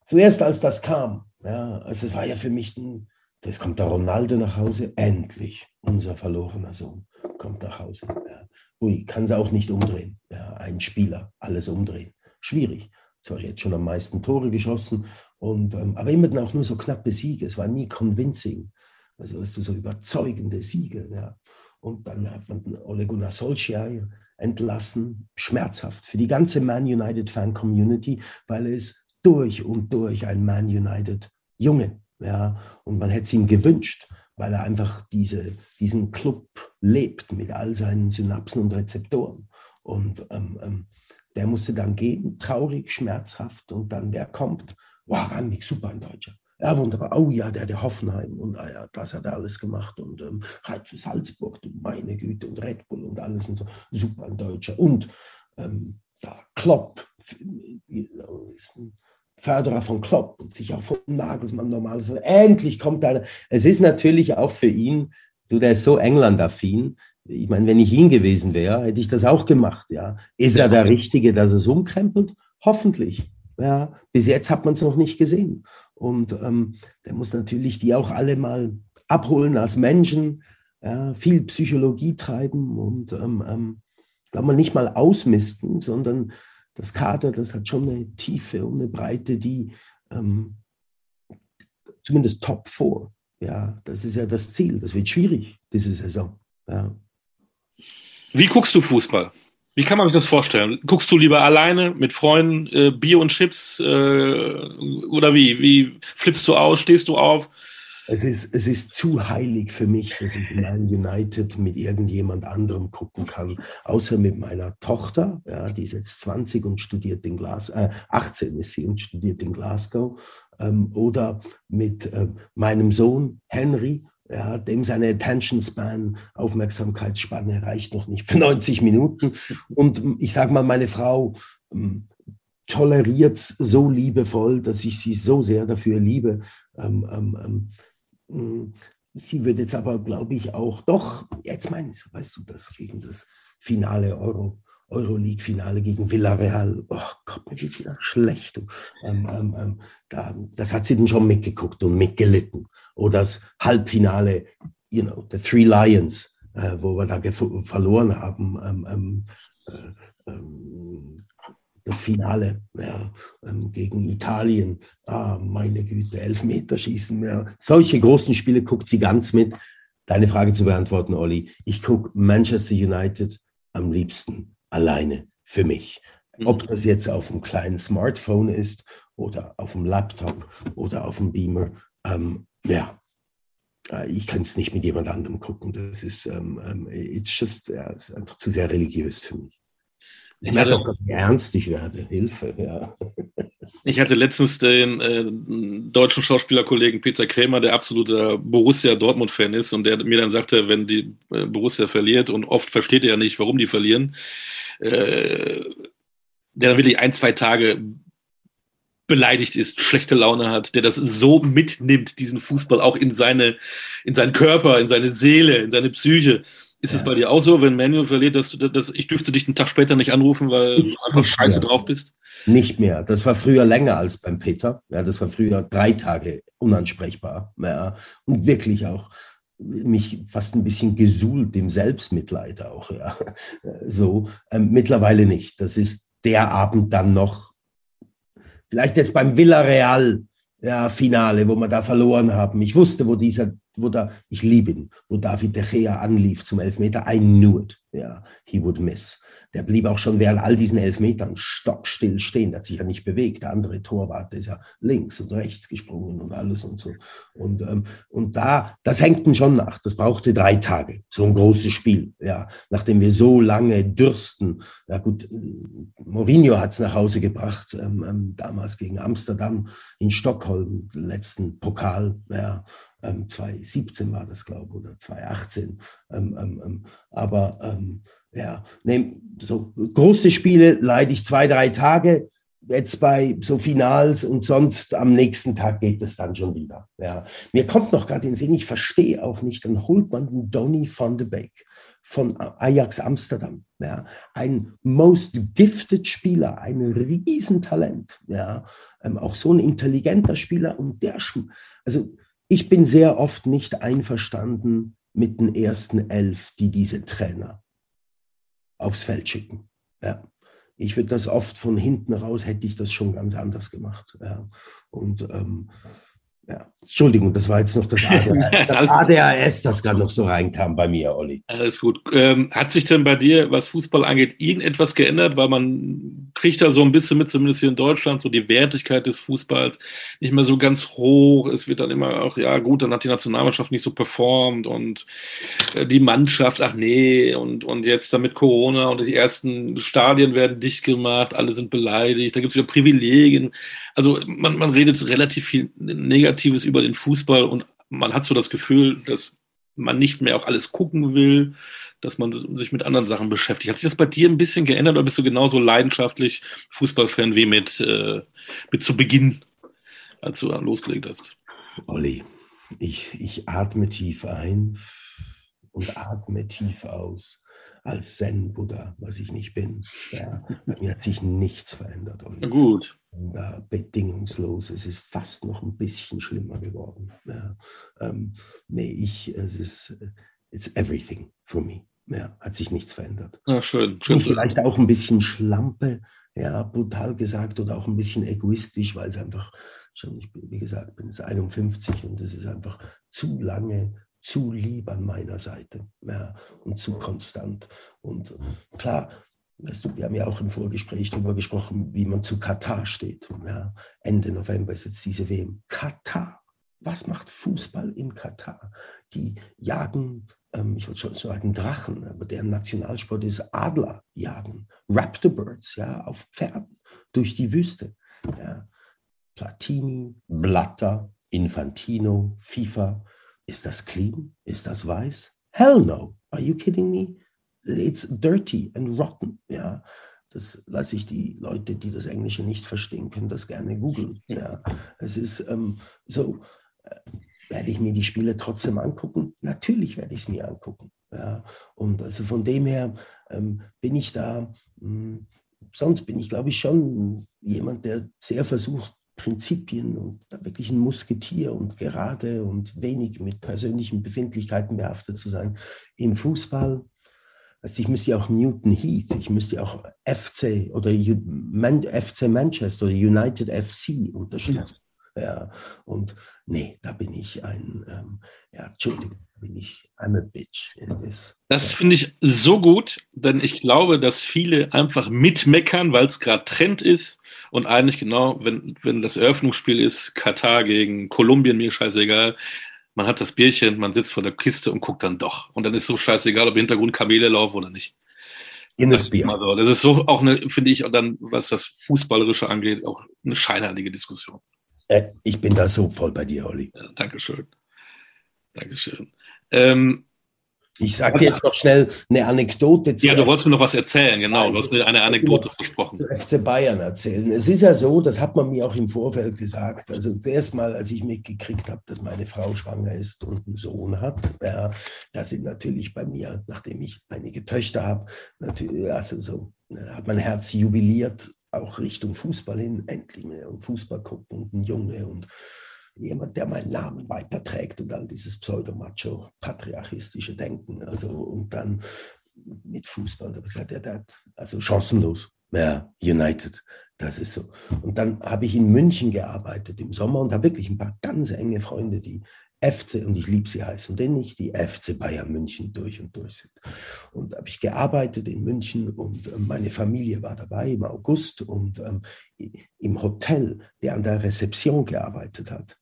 zuerst als das kam, ja, also es war ja für mich ein Jetzt kommt der Ronaldo nach Hause, endlich, unser verlorener Sohn kommt nach Hause. Ja. Ui, kann sie auch nicht umdrehen. Ja, ein Spieler, alles umdrehen. Schwierig. Zwar jetzt schon am meisten Tore geschossen, und, ähm, aber immer auch nur so knappe Siege. Es war nie convincing. Also hast du so überzeugende Siege. Ja. Und dann hat man Ole Gunnar Solskjaer entlassen, schmerzhaft für die ganze Man United Fan Community, weil es durch und durch ein Man United Junge, ja, und man hätte es ihm gewünscht, weil er einfach diese, diesen Club lebt mit all seinen Synapsen und Rezeptoren. Und ähm, ähm, der musste dann gehen, traurig, schmerzhaft. Und dann, wer kommt? Wow, Randig, super ein Deutscher. Ja, wunderbar. Oh ja, der der Hoffenheim und ah ja, das hat er alles gemacht und ähm, halt für Salzburg, du meine Güte und Red Bull und alles und so. Super ein Deutscher. Und ähm, ja, Klopp ist ein Förderer von Klopp und sich auch von Nagelsmann normal. Endlich kommt einer. Es ist natürlich auch für ihn, du, der ist so England-affin. Ich meine, wenn ich ihn gewesen wäre, hätte ich das auch gemacht. Ja, ist er der Richtige, dass es umkrempelt? Hoffentlich. Ja, bis jetzt hat man es noch nicht gesehen. Und ähm, der muss natürlich die auch alle mal abholen als Menschen, ja, viel Psychologie treiben und ähm, ähm, glaube man nicht mal ausmisten, sondern das Kader, das hat schon eine Tiefe und eine Breite, die ähm, zumindest Top 4. Ja, das ist ja das Ziel. Das wird schwierig, diese Saison. Ja. Wie guckst du Fußball? Wie kann man sich das vorstellen? Guckst du lieber alleine mit Freunden, äh, Bier und Chips äh, oder wie? Wie flippst du aus? Stehst du auf? Es ist, es ist zu heilig für mich, dass ich Man United mit irgendjemand anderem gucken kann, außer mit meiner Tochter, ja, die ist jetzt 20 und studiert in Glasgow, äh, 18 ist sie und studiert in Glasgow, ähm, oder mit äh, meinem Sohn Henry, ja, dem seine Attention Span, Aufmerksamkeitsspanne reicht noch nicht für 90 Minuten. Und ich sage mal, meine Frau ähm, toleriert es so liebevoll, dass ich sie so sehr dafür liebe. Ähm, ähm, ähm hm, sie wird jetzt aber, glaube ich, auch doch, jetzt meine ich, weißt du, das gegen das Finale Euro, Euroleague-Finale gegen Villarreal. Oh Gott, mir geht wieder schlecht. Ähm, ähm, ähm, da, das hat sie dann schon mitgeguckt und mitgelitten. Oder das Halbfinale, you know, the Three Lions, äh, wo wir da verloren haben. Ähm, ähm, äh, ähm, das Finale ja, ähm, gegen Italien, ah, meine Güte, Elfmeterschießen. Ja. Solche großen Spiele guckt sie ganz mit. Deine Frage zu beantworten, Olli. Ich gucke Manchester United am liebsten alleine für mich. Mhm. Ob das jetzt auf einem kleinen Smartphone ist oder auf dem Laptop oder auf dem Beamer. Ähm, ja, äh, ich kann es nicht mit jemand anderem gucken. Das ist, ähm, ähm, it's just, ja, ist einfach zu sehr religiös für mich. Ich merke auch, wie ernst ich werde. Hilfe, ja. Ich hatte letztens den äh, deutschen Schauspielerkollegen Peter Krämer, der absoluter Borussia Dortmund-Fan ist und der mir dann sagte, wenn die äh, Borussia verliert und oft versteht er ja nicht, warum die verlieren, äh, der dann wirklich ein, zwei Tage beleidigt ist, schlechte Laune hat, der das so mitnimmt, diesen Fußball auch in seine, in seinen Körper, in seine Seele, in seine Psyche. Ist es ja. bei dir auch so, wenn Manuel verliert, dass du dass ich dürfte dich einen Tag später nicht anrufen, weil ich du einfach scheiße mehr. drauf bist? Nicht mehr. Das war früher länger als beim Peter. Ja, das war früher drei Tage unansprechbar. Ja, und wirklich auch mich fast ein bisschen gesuhlt im Selbstmitleid auch. Ja. So, ähm, mittlerweile nicht. Das ist der Abend dann noch, vielleicht jetzt beim Villarreal ja, Finale, wo wir da verloren haben. Ich wusste, wo dieser, wo da, ich liebe ihn, wo David De Gea anlief zum Elfmeter. I knew it. Ja, he would miss der blieb auch schon während all diesen Elfmetern stockstill stehen. Der hat sich ja nicht bewegt. Der andere Torwart ist ja links und rechts gesprungen und alles und so. Und, ähm, und da, das hängt schon nach. Das brauchte drei Tage. So ein großes Spiel. Ja, nachdem wir so lange dürsten. Ja gut, Mourinho hat es nach Hause gebracht, ähm, ähm, damals gegen Amsterdam in Stockholm, letzten Pokal. Ja, 2017 ähm, war das, glaube ich, oder 2018. Ähm, ähm, aber ja, ne, so große Spiele leide ich zwei, drei Tage. Jetzt bei so Finals und sonst am nächsten Tag geht es dann schon wieder. Ja. Mir kommt noch gerade den Sinn, ich verstehe auch nicht, dann holt man den Donny van de Beek von Ajax Amsterdam. Ja. Ein most gifted Spieler, ein Riesentalent. Ja. Ähm, auch so ein intelligenter Spieler und der, also ich bin sehr oft nicht einverstanden mit den ersten elf, die diese Trainer aufs Feld schicken. Ja. Ich würde das oft von hinten raus, hätte ich das schon ganz anders gemacht. Ja. Und ähm, ja, Entschuldigung, das war jetzt noch das ADHS, das, ADHS, das gerade noch so reinkam bei mir, Olli. Alles gut. Ähm, hat sich denn bei dir, was Fußball angeht, irgendetwas geändert? Weil man kriegt da so ein bisschen mit, zumindest hier in Deutschland, so die Wertigkeit des Fußballs nicht mehr so ganz hoch. Es wird dann immer auch, ja gut, dann hat die Nationalmannschaft nicht so performt und äh, die Mannschaft, ach nee, und, und jetzt dann mit Corona und die ersten Stadien werden dicht gemacht, alle sind beleidigt, da gibt es wieder Privilegien. Also man, man redet relativ viel Negatives über den Fußball und man hat so das Gefühl, dass man nicht mehr auch alles gucken will, dass man sich mit anderen Sachen beschäftigt. Hat sich das bei dir ein bisschen geändert oder bist du genauso leidenschaftlich Fußballfan wie mit, äh, mit zu Beginn, als du losgelegt hast? Olli, ich, ich atme tief ein und atme tief aus als Zen-Buddha, was ich nicht bin. Ja, bei mir hat sich nichts verändert. Olli. Gut äh, bedingungslos. Es ist fast noch ein bisschen schlimmer geworden. Ja, ähm, nee, ich, es ist, it's everything for me. Ja, hat sich nichts verändert. Ja, schön. schön vielleicht auch ein bisschen Schlampe, ja, brutal gesagt, oder auch ein bisschen egoistisch, weil es einfach schon, ich bin, wie gesagt, bin jetzt 51 und es ist einfach zu lange zu lieb an meiner Seite ja, und zu konstant. Und klar, Weißt du, wir haben ja auch im Vorgespräch darüber gesprochen, wie man zu Katar steht. Ja, Ende November ist jetzt diese WM. Katar. Was macht Fußball in Katar? Die jagen, ähm, ich würde schon sagen Drachen, aber deren Nationalsport ist Adler jagen. Raptor Birds, ja, auf Pferden durch die Wüste. Ja. Platini, Blatter, Infantino, FIFA. Ist das clean? Ist das weiß? Hell no. Are you kidding me? it's dirty and rotten. Ja, das lasse ich die Leute, die das Englische nicht verstehen, können das gerne googeln. Ja, es ist ähm, so. Äh, werde ich mir die Spiele trotzdem angucken? Natürlich werde ich es mir angucken. Ja, und also von dem her ähm, bin ich da. Mh, hm, sonst bin ich, glaube ich, schon jemand, der sehr versucht, Prinzipien und da wirklich ein Musketier und gerade und wenig mit persönlichen Befindlichkeiten behaftet zu sein. Im Fußball also ich müsste ja auch Newton Heath, ich müsste ja auch FC oder FC Manchester oder United FC unterstützen. Ja. Und nee, da bin ich ein, ähm, ja, Entschuldigung, bin ich I'm a bitch in this. Das finde ich so gut, denn ich glaube, dass viele einfach mitmeckern, weil es gerade Trend ist und eigentlich genau, wenn, wenn das Eröffnungsspiel ist, Katar gegen Kolumbien, mir scheißegal, man hat das Bierchen, man sitzt vor der Kiste und guckt dann doch. Und dann ist so scheißegal, ob im Hintergrund Kamele laufen oder nicht. In das, das Bier. So. Das ist so auch eine, finde ich, und dann, was das Fußballerische angeht, auch eine scheinheilige Diskussion. Äh, ich bin da so voll bei dir, Olli. Ja, Dankeschön. Dankeschön. Ähm, ich sage dir jetzt noch schnell eine Anekdote. Ja, du wolltest mir noch was erzählen, genau. Du hast mir eine Anekdote versprochen. Zu FC Bayern erzählen. Es ist ja so, das hat man mir auch im Vorfeld gesagt. Also zuerst mal, als ich mitgekriegt habe, dass meine Frau schwanger ist und einen Sohn hat, ja, da sind natürlich bei mir, nachdem ich einige Töchter habe, natürlich, also so, hat mein Herz jubiliert, auch Richtung Fußball hin, endlich mehr und Fußball gucken und ein Junge und jemand, der meinen Namen weiterträgt und all dieses pseudo-macho-patriarchistische Denken. Also, und dann mit Fußball, da habe ich gesagt, ja, der hat, also chancenlos. Ja, United, das ist so. Und dann habe ich in München gearbeitet im Sommer und habe wirklich ein paar ganz enge Freunde, die FC, und ich liebe sie heißen denn nicht, die FC Bayern München durch und durch sind. Und habe ich gearbeitet in München und äh, meine Familie war dabei im August und ähm, im Hotel, der an der Rezeption gearbeitet hat,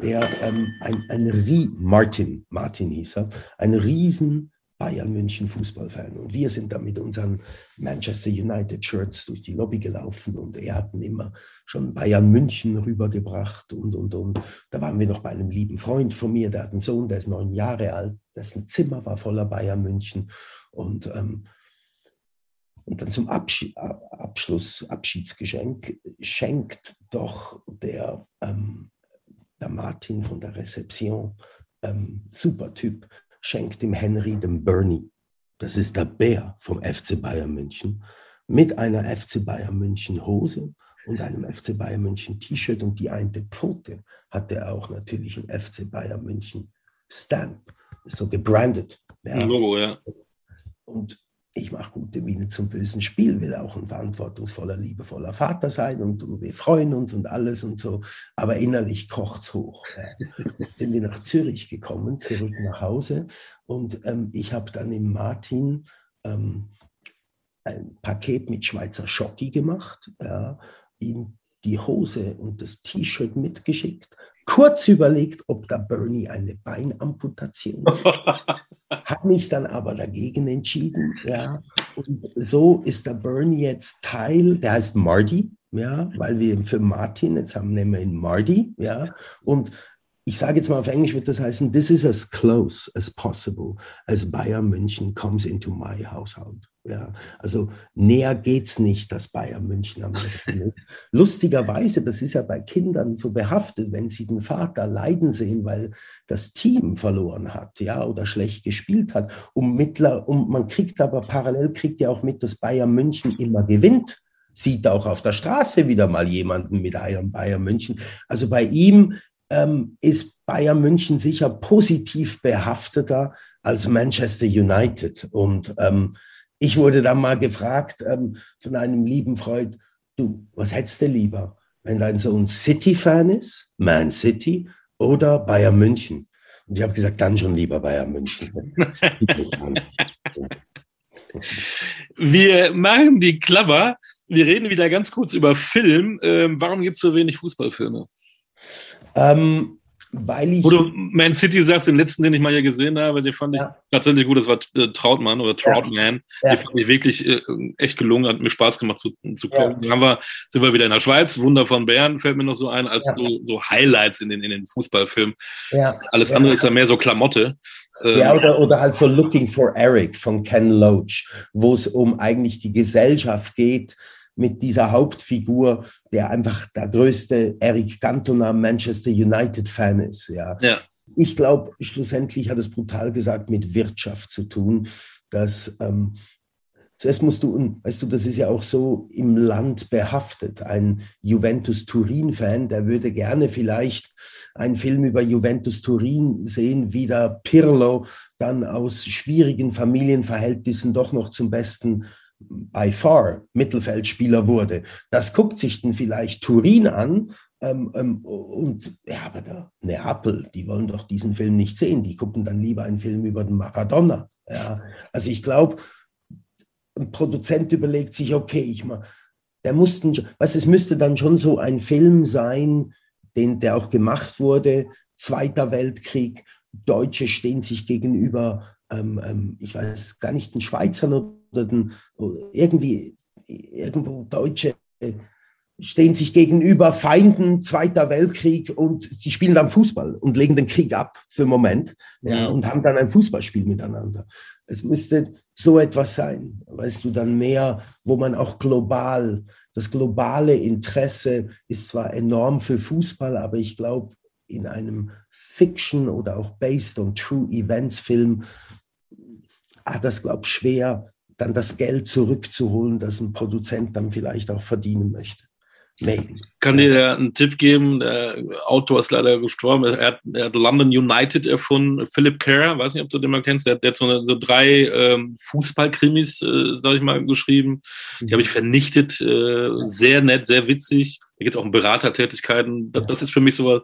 der ähm, ein, ein Rie Martin, Martin hieß er, ein riesen Bayern München Fußballfan. Und wir sind dann mit unseren Manchester United Shirts durch die Lobby gelaufen und er hat immer schon Bayern München rübergebracht und, und, und. Da waren wir noch bei einem lieben Freund von mir, der hat einen Sohn, der ist neun Jahre alt, dessen Zimmer war voller Bayern München. Und, ähm, und dann zum Abschied, Abschluss, Abschiedsgeschenk schenkt doch der ähm, der Martin von der Rezeption, ähm, super Typ, schenkt dem Henry dem Bernie, das ist der Bär vom FC Bayern München, mit einer FC Bayern München Hose und einem FC Bayern München T-Shirt und die eine Pfote hatte auch natürlich ein FC Bayern München Stamp, so gebrandet. Ja. Logo, ja. Und ich mache gute Miene zum bösen Spiel, will auch ein verantwortungsvoller, liebevoller Vater sein und, wir freuen uns und alles und so. Aber innerlich kocht's hoch. Ja. Sind wir nach Zürich gekommen, zurück nach Hause und ähm, ich habe dann im Martin ähm, ein Paket mit Schweizer Schocki gemacht, ja, ihm die Hose und das T-Shirt mitgeschickt, kurz überlegt, ob da Bernie eine Beinamputation hat mich dann aber dagegen entschieden, ja. Und so ist der Bernie jetzt Teil, der heißt Marty, ja, weil wir für Martin, jetzt haben, nehmen wir ihn Marty, ja. Und ich sage jetzt mal auf Englisch wird das heißen, this is as close as possible as Bayern München comes into my household. Ja, also näher geht's nicht, dass Bayern München am ist. Lustigerweise, das ist ja bei Kindern so behaftet, wenn sie den Vater leiden sehen, weil das Team verloren hat, ja, oder schlecht gespielt hat. Und mittler, und man kriegt aber parallel kriegt ja auch mit, dass Bayern München immer gewinnt sieht auch auf der Straße wieder mal jemanden mit einem Bayern München. Also bei ihm ähm, ist Bayern München sicher positiv behafteter als Manchester United. Und ähm, ich wurde dann mal gefragt ähm, von einem lieben Freund, du, was hättest du lieber, wenn dein Sohn City-Fan ist, Man City oder Bayern München? Und ich habe gesagt, dann schon lieber Bayern München. Wir machen die Klapper. Wir reden wieder ganz kurz über Film. Ähm, warum gibt es so wenig Fußballfilme? Ähm, weil ich. Wo du Man City sagst, den letzten, den ich mal hier gesehen habe, den fand ich ja. tatsächlich gut. Das war äh, Trautmann oder Troutman. Ja. Den fand ich wirklich äh, echt gelungen, hat mir Spaß gemacht zu, zu gucken. Ja. Dann wir, sind wir wieder in der Schweiz. Wunder von Bern fällt mir noch so ein, als so, so Highlights in den, in den Fußballfilmen. Ja. Alles andere ist ja mehr so Klamotte. Ja, ähm, oder, oder halt so Looking for Eric von Ken Loach, wo es um eigentlich die Gesellschaft geht, mit dieser Hauptfigur, der einfach der größte Eric Cantona Manchester United-Fan ist. Ja. ja. Ich glaube, schlussendlich hat es brutal gesagt mit Wirtschaft zu tun, dass ähm, zuerst musst du, weißt du, das ist ja auch so im Land behaftet. Ein Juventus Turin-Fan, der würde gerne vielleicht einen Film über Juventus Turin sehen, wie der Pirlo dann aus schwierigen Familienverhältnissen doch noch zum besten by far Mittelfeldspieler wurde. Das guckt sich dann vielleicht Turin an ähm, ähm, und ja, aber der Neapel, die wollen doch diesen Film nicht sehen. Die gucken dann lieber einen Film über den Maradona. Ja. Also ich glaube, ein Produzent überlegt sich, okay, ich mal, der mussten, was es müsste dann schon so ein Film sein, den der auch gemacht wurde, Zweiter Weltkrieg, Deutsche stehen sich gegenüber, ähm, ähm, ich weiß gar nicht, den Schweizern oder den, irgendwie irgendwo Deutsche stehen sich gegenüber Feinden, Zweiter Weltkrieg und die spielen dann Fußball und legen den Krieg ab für einen Moment ja, und haben dann ein Fußballspiel miteinander. Es müsste so etwas sein, weißt du, dann mehr, wo man auch global, das globale Interesse ist zwar enorm für Fußball, aber ich glaube, in einem Fiction oder auch based on true events Film hat das, glaube ich, schwer, dann das Geld zurückzuholen, das ein Produzent dann vielleicht auch verdienen möchte. Maybe. Kann dir einen Tipp geben? Der Autor ist leider gestorben. Er hat, er hat London United erfunden. Philip Kerr, weiß nicht, ob du den mal kennst. Der, hat so, eine, so drei ähm, Fußballkrimis, äh, sag ich mal, geschrieben. Die habe ich vernichtet. Äh, sehr nett, sehr witzig. Da geht es auch um Beratertätigkeiten. Das, das ist für mich so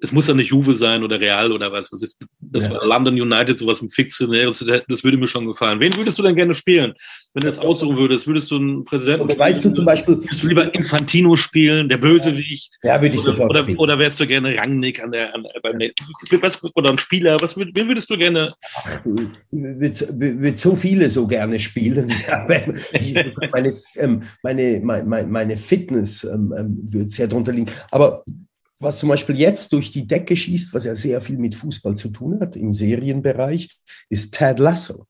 es muss ja nicht Juve sein oder Real oder was. was ist, das ja. war London United, sowas im Fiktionäres, das würde mir schon gefallen. Wen würdest du denn gerne spielen? Wenn du jetzt aussuchen würdest, würdest du einen Präsidenten oder weißt du zum Beispiel. Würdest du lieber Infantino spielen, der Bösewicht? Ja, würde ich oder, sofort oder, spielen. oder wärst du gerne Rangnick an der, an, beim, was, oder ein Spieler? Was, wen würdest du gerne? Würde so viele so gerne spielen. meine, ähm, meine, meine, meine Fitness ähm, ähm, würde sehr drunter liegen. Aber was zum Beispiel jetzt durch die Decke schießt, was ja sehr viel mit Fußball zu tun hat im Serienbereich, ist Ted Lasso.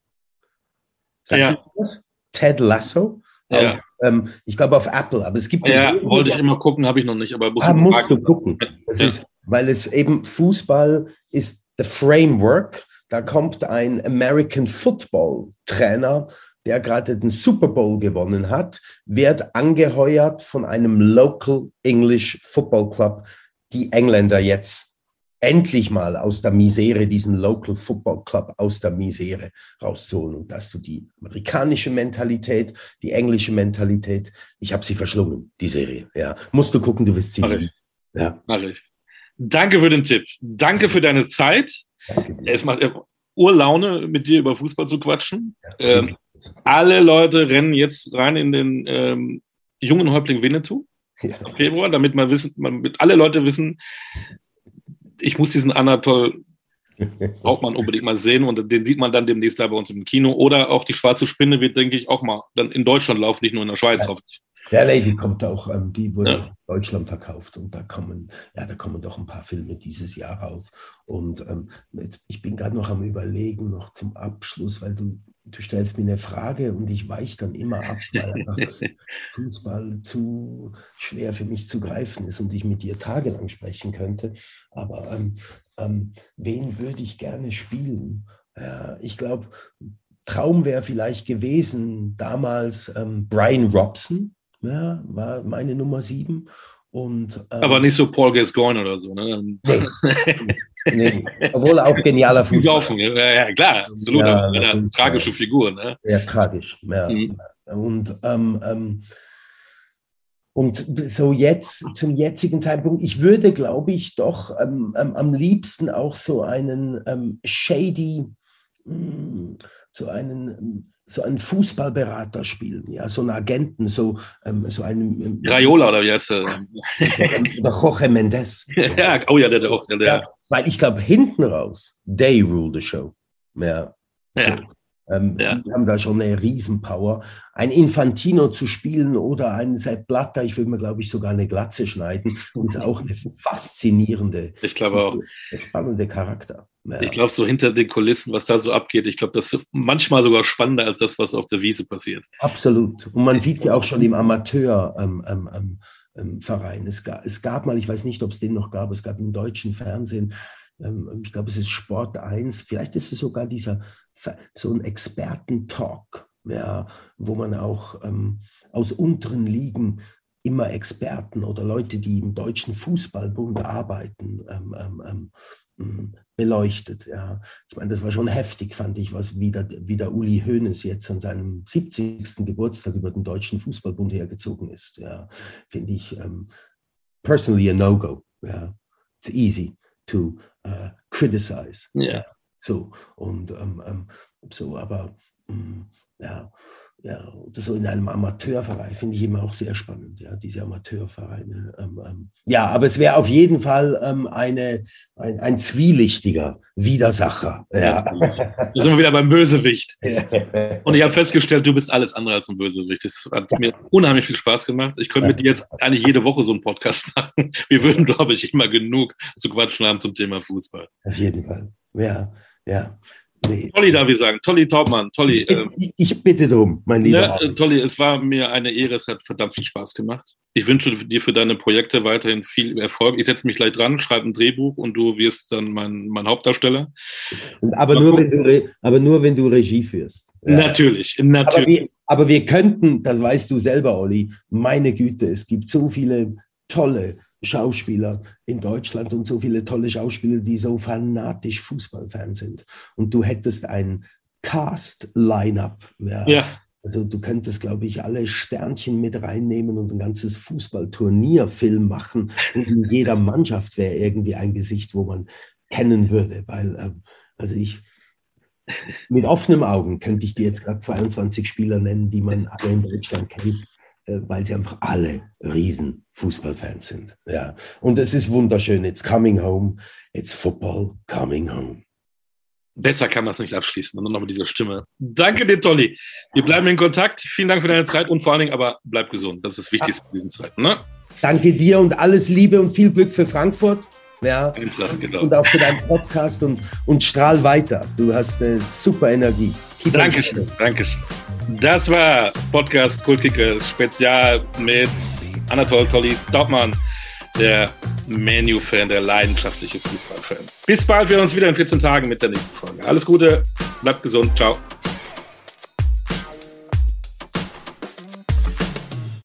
Sagt ja. das? Ted Lasso? Ja. Auf, ähm, ich glaube auf Apple, aber es gibt. Ja, Serie, wollte ich immer gucken, habe ich noch nicht, aber muss ah, musst du gucken. Ja. Ist, weil es eben Fußball ist the framework. Da kommt ein American Football Trainer der gerade den Super Bowl gewonnen hat, wird angeheuert von einem Local English Football Club, die Engländer jetzt endlich mal aus der Misere, diesen Local Football Club aus der Misere rauszuholen und dass du die amerikanische Mentalität, die englische Mentalität, ich habe sie verschlungen, die Serie. Ja, musst du gucken, du wirst sie. Mach ich. Ja. Mach ich. Danke für den Tipp. Danke für deine Zeit. Es macht Urlaune, mit dir über Fußball zu quatschen. Ja, ähm, alle Leute rennen jetzt rein in den ähm, jungen Häuptling Winnetou. Ja. Februar, damit man wissen, man, alle Leute wissen, ich muss diesen Anatol braucht man unbedingt mal sehen und den sieht man dann demnächst da bei uns im Kino. Oder auch die Schwarze Spinne wird, denke ich, auch mal dann in Deutschland laufen, nicht nur in der Schweiz. Ja. Der Lady kommt auch, ähm, die wurde ja. in Deutschland verkauft und da kommen, ja, da kommen doch ein paar Filme dieses Jahr raus. Und ähm, jetzt, ich bin gerade noch am Überlegen, noch zum Abschluss, weil du du stellst mir eine Frage und ich weiche dann immer ab, weil Fußball zu schwer für mich zu greifen ist und ich mit dir tagelang sprechen könnte. Aber ähm, ähm, wen würde ich gerne spielen? Ja, ich glaube, Traum wäre vielleicht gewesen, damals ähm, Brian Robson, ja, war meine Nummer sieben. Und, ähm, Aber nicht so Paul Gascoigne oder so, ne? Nee. nee. Obwohl auch genialer Fußball. Ja, ja, klar, absolut. Ja, eine tragische Figur, ne? Ja, tragisch. Ja. Mhm. Und, ähm, ähm, und so jetzt, zum jetzigen Zeitpunkt, ich würde, glaube ich, doch ähm, ähm, am liebsten auch so einen ähm, shady, mh, hm, so einen so einen Fußballberater spielen, ja, so einen Agenten, so, ähm, so einen. Ähm, Raiola oder wie heißt der? Oder Jorge Mendes. ja, oh ja, der, der auch. Der, ja, weil ich glaube, hinten raus, they rule the show. Ja. ja. So. Ähm, ja. Die haben da schon eine Riesenpower. Ein Infantino zu spielen oder ein Sepp Blatter, ich würde mir, glaube ich, sogar eine Glatze schneiden, ist auch eine faszinierende, ich glaube auch. spannende Charakter. Ja. Ich glaube, so hinter den Kulissen, was da so abgeht, ich glaube, das ist manchmal sogar spannender als das, was auf der Wiese passiert. Absolut. Und man sieht sie auch schon im Amateurverein. Ähm, ähm, ähm, es, gab, es gab mal, ich weiß nicht, ob es den noch gab, es gab im deutschen Fernsehen, ähm, ich glaube, es ist Sport 1, vielleicht ist es sogar dieser so ein Experten-Talk, ja, wo man auch ähm, aus unteren Ligen immer Experten oder Leute, die im Deutschen Fußballbund arbeiten, ähm, ähm, ähm hm, beleuchtet. Ja. Ich meine, das war schon heftig, fand ich, was wieder, wie der Uli Hoeneß jetzt an seinem 70. Geburtstag über den Deutschen Fußballbund hergezogen ist. Ja. Finde ich ähm, personally a no-go. Ja. It's easy to uh, criticize. Yeah. So, und ähm, ähm, so, aber mm, ja, ja, so in einem Amateurverein finde ich immer auch sehr spannend, ja, diese Amateurvereine. Ähm, ähm, ja, aber es wäre auf jeden Fall ähm, eine, ein, ein zwielichtiger Widersacher. Ja. Da sind wir wieder beim Bösewicht. Und ich habe festgestellt, du bist alles andere als ein Bösewicht. Das hat mir unheimlich viel Spaß gemacht. Ich könnte mit dir jetzt eigentlich jede Woche so einen Podcast machen. Wir würden, glaube ich, immer genug zu quatschen haben zum Thema Fußball. Auf jeden Fall. Ja, ja. Nee. Tolli darf ich sagen. Tolli Taubmann. Tolli. Ich, ähm, ich, ich bitte drum, mein lieber. Ne, Tolli, es war mir eine Ehre. Es hat verdammt viel Spaß gemacht. Ich wünsche dir für deine Projekte weiterhin viel Erfolg. Ich setze mich gleich dran, schreibe ein Drehbuch und du wirst dann mein, mein Hauptdarsteller. Aber, nur, wenn du, aber nur, wenn du Regie führst. Ja. Natürlich, natürlich. Aber wir, aber wir könnten, das weißt du selber, Olli, meine Güte, es gibt so viele tolle Schauspieler in Deutschland und so viele tolle Schauspieler, die so fanatisch Fußballfan sind. Und du hättest ein Cast-Line-up. Ja. ja. Also du könntest, glaube ich, alle Sternchen mit reinnehmen und ein ganzes Fußballturnierfilm machen. Und in jeder Mannschaft wäre irgendwie ein Gesicht, wo man kennen würde. Weil, ähm, also ich, mit offenen Augen könnte ich dir jetzt gerade 22 Spieler nennen, die man alle in Deutschland kennt. Äh, weil sie einfach alle riesen Fußballfans sind. Ja. Und es ist wunderschön. It's coming home. It's football coming home. Besser kann man es nicht abschließen. Und dann noch mit dieser Stimme. Danke dir, Tolly. Wir bleiben in Kontakt. Vielen Dank für deine Zeit und vor allen Dingen aber bleib gesund. Das ist das Wichtigste in diesen Zeiten. Ne? Danke dir und alles Liebe und viel Glück für Frankfurt. Ja. Genau. Und auch für deinen Podcast und, und strahl weiter. Du hast eine super Energie. Keep Dankeschön. Dankeschön. Das war Podcast Kultkicker Spezial mit Anatol Tolli Daubmann, der Menu-Fan, der leidenschaftliche Fußballfan. Bis bald, wir uns wieder in 14 Tagen mit der nächsten Folge. Alles Gute, bleibt gesund, ciao.